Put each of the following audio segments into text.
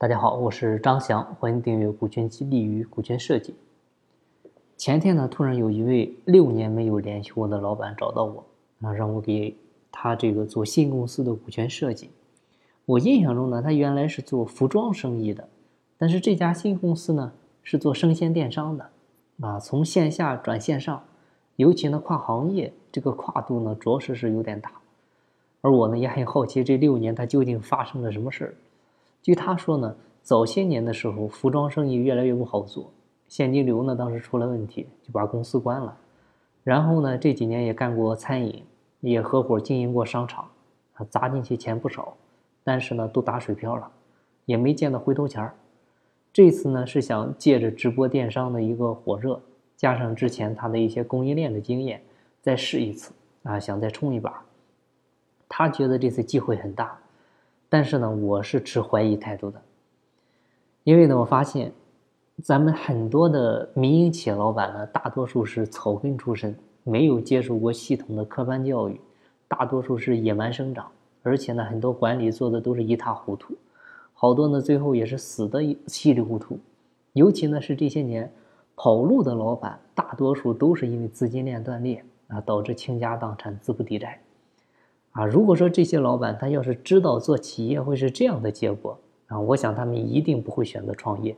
大家好，我是张翔，欢迎订阅《股权激励与股权设计》。前天呢，突然有一位六年没有联系我的老板找到我，啊，让我给他这个做新公司的股权设计。我印象中呢，他原来是做服装生意的，但是这家新公司呢是做生鲜电商的，啊，从线下转线上，尤其呢跨行业，这个跨度呢着实是有点大。而我呢也很好奇，这六年他究竟发生了什么事儿。据他说呢，早些年的时候，服装生意越来越不好做，现金流呢当时出了问题，就把公司关了。然后呢，这几年也干过餐饮，也合伙经营过商场，啊，砸进去钱不少，但是呢都打水漂了，也没见到回头钱儿。这次呢是想借着直播电商的一个火热，加上之前他的一些供应链的经验，再试一次啊，想再冲一把。他觉得这次机会很大。但是呢，我是持怀疑态度的，因为呢，我发现咱们很多的民营企业老板呢，大多数是草根出身，没有接受过系统的科班教育，大多数是野蛮生长，而且呢，很多管理做的都是一塌糊涂，好多呢，最后也是死的稀里糊涂。尤其呢，是这些年跑路的老板，大多数都是因为资金链断裂啊，导致倾家荡产、资不抵债。啊，如果说这些老板他要是知道做企业会是这样的结果啊，我想他们一定不会选择创业。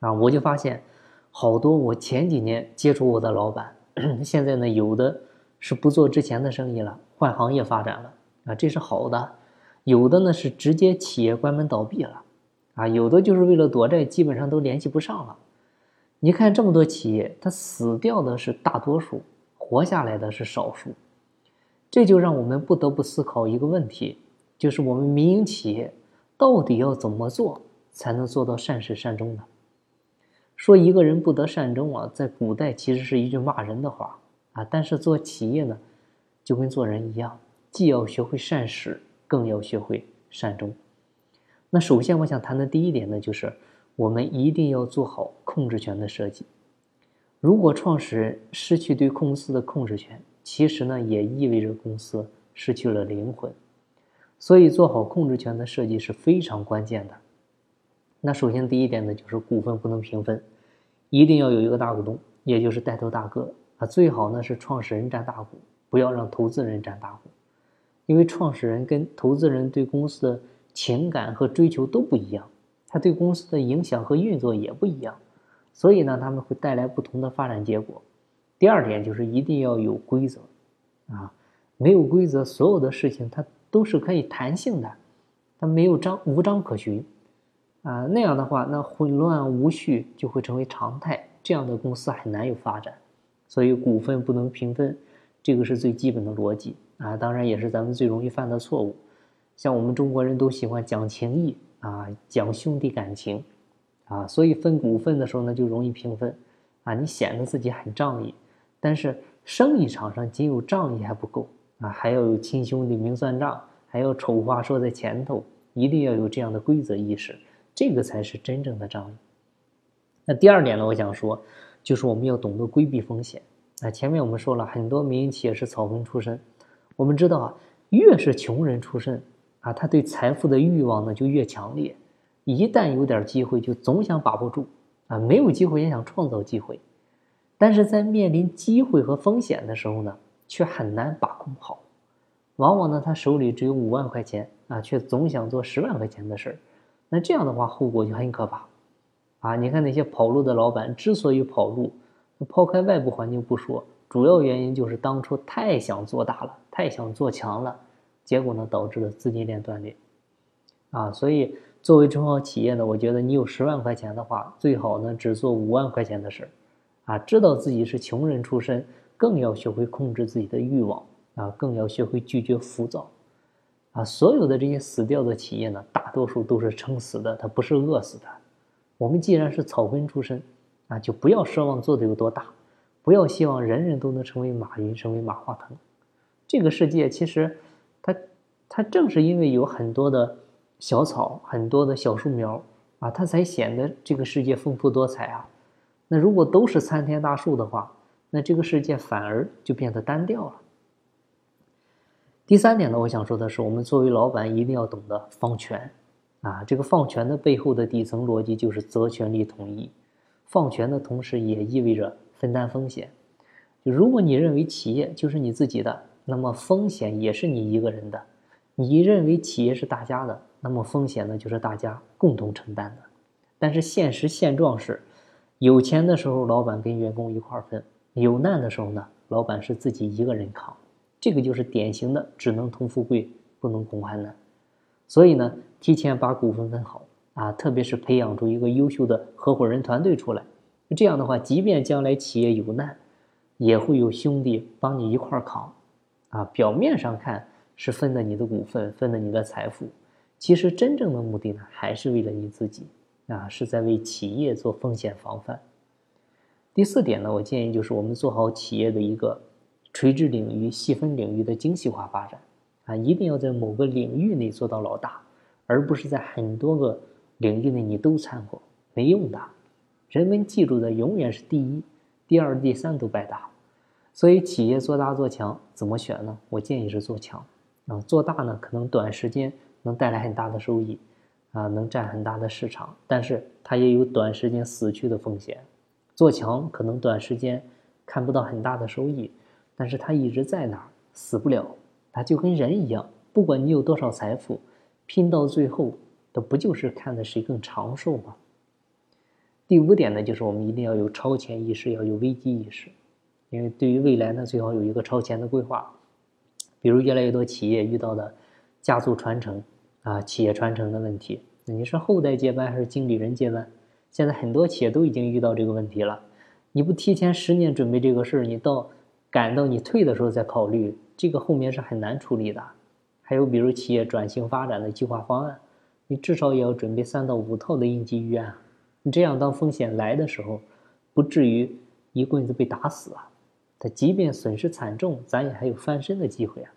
啊，我就发现好多我前几年接触我的老板，现在呢有的是不做之前的生意了，换行业发展了啊，这是好的；有的呢是直接企业关门倒闭了，啊，有的就是为了躲债，基本上都联系不上了。你看这么多企业，它死掉的是大多数，活下来的是少数。这就让我们不得不思考一个问题，就是我们民营企业到底要怎么做才能做到善始善终呢？说一个人不得善终啊，在古代其实是一句骂人的话啊。但是做企业呢，就跟做人一样，既要学会善始，更要学会善终。那首先我想谈的第一点呢，就是我们一定要做好控制权的设计。如果创始人失去对公司的控制权，其实呢，也意味着公司失去了灵魂，所以做好控制权的设计是非常关键的。那首先第一点呢，就是股份不能平分，一定要有一个大股东，也就是带头大哥啊，最好呢是创始人占大股，不要让投资人占大股，因为创始人跟投资人对公司的情感和追求都不一样，他对公司的影响和运作也不一样，所以呢，他们会带来不同的发展结果。第二点就是一定要有规则，啊，没有规则，所有的事情它都是可以弹性的，它没有章无章可循，啊，那样的话，那混乱无序就会成为常态，这样的公司很难有发展。所以股份不能平分，这个是最基本的逻辑啊，当然也是咱们最容易犯的错误。像我们中国人都喜欢讲情义啊，讲兄弟感情，啊，所以分股份的时候呢就容易平分，啊，你显得自己很仗义。但是生意场上仅有仗义还不够啊，还要有亲兄弟明算账，还要丑话说在前头，一定要有这样的规则意识，这个才是真正的仗义。那第二点呢，我想说，就是我们要懂得规避风险。啊，前面我们说了很多民营企业是草根出身，我们知道啊，越是穷人出身啊，他对财富的欲望呢就越强烈，一旦有点机会就总想把握住啊，没有机会也想创造机会。但是在面临机会和风险的时候呢，却很难把控好。往往呢，他手里只有五万块钱啊，却总想做十万块钱的事儿。那这样的话，后果就很可怕。啊，你看那些跑路的老板之所以跑路，抛开外部环境不说，主要原因就是当初太想做大了，太想做强了，结果呢，导致了资金链断裂。啊，所以作为中小企业呢，我觉得你有十万块钱的话，最好呢只做五万块钱的事儿。啊，知道自己是穷人出身，更要学会控制自己的欲望啊，更要学会拒绝浮躁啊。所有的这些死掉的企业呢，大多数都是撑死的，它不是饿死的。我们既然是草根出身啊，就不要奢望做的有多大，不要希望人人都能成为马云，成为马化腾。这个世界其实，它它正是因为有很多的小草，很多的小树苗啊，它才显得这个世界丰富多彩啊。那如果都是参天大树的话，那这个世界反而就变得单调了。第三点呢，我想说的是，我们作为老板一定要懂得放权，啊，这个放权的背后的底层逻辑就是责权利统一。放权的同时也意味着分担风险。就如果你认为企业就是你自己的，那么风险也是你一个人的；你认为企业是大家的，那么风险呢就是大家共同承担的。但是现实现状是，有钱的时候老板跟员工一块分，有难的时候呢，老板是自己一个人扛。这个就是典型的只能同富贵，不能共患难。所以呢，提前把股份分好啊，特别是培养出一个优秀的合伙人团队出来。这样的话，即便将来企业有难，也会有兄弟帮你一块扛。啊，表面上看是分的你的股份，分的你的财富，其实真正的目的呢，还是为了你自己啊，是在为企业做风险防范。第四点呢，我建议就是我们做好企业的一个垂直领域、细分领域的精细化发展。啊，一定要在某个领域内做到老大，而不是在很多个领域内你都掺和，没用的。人们记住的永远是第一，第二、第三都白搭。所以，企业做大做强怎么选呢？我建议是做强。啊，做大呢，可能短时间能带来很大的收益，啊，能占很大的市场，但是它也有短时间死去的风险。做强可能短时间看不到很大的收益，但是它一直在那儿，死不了。它就跟人一样，不管你有多少财富，拼到最后，都不就是看的谁更长寿吗？第五点呢，就是我们一定要有超前意识，要有危机意识，因为对于未来呢，最好有一个超前的规划。比如越来越多企业遇到的家族传承啊，企业传承的问题，那你是后代接班还是经理人接班？现在很多企业都已经遇到这个问题了，你不提前十年准备这个事儿，你到赶到你退的时候再考虑。这个后面是很难处理的，还有比如企业转型发展的计划方案，你至少也要准备三到五套的应急预案，你这样当风险来的时候，不至于一棍子被打死啊。他即便损失惨重，咱也还有翻身的机会啊。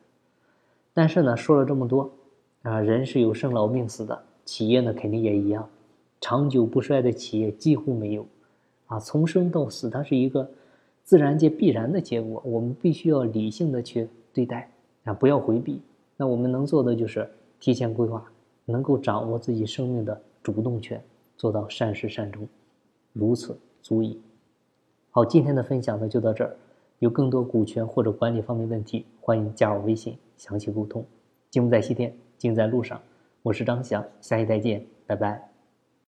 但是呢，说了这么多，啊，人是有生老病死的，企业呢肯定也一样，长久不衰的企业几乎没有，啊，从生到死它是一个自然界必然的结果，我们必须要理性的去。对待啊，不要回避。那我们能做的就是提前规划，能够掌握自己生命的主动权，做到善始善终，如此足矣。好，今天的分享呢就到这儿。有更多股权或者管理方面问题，欢迎加我微信详细沟通。金不在西天，金在路上。我是张翔，下期再见，拜拜。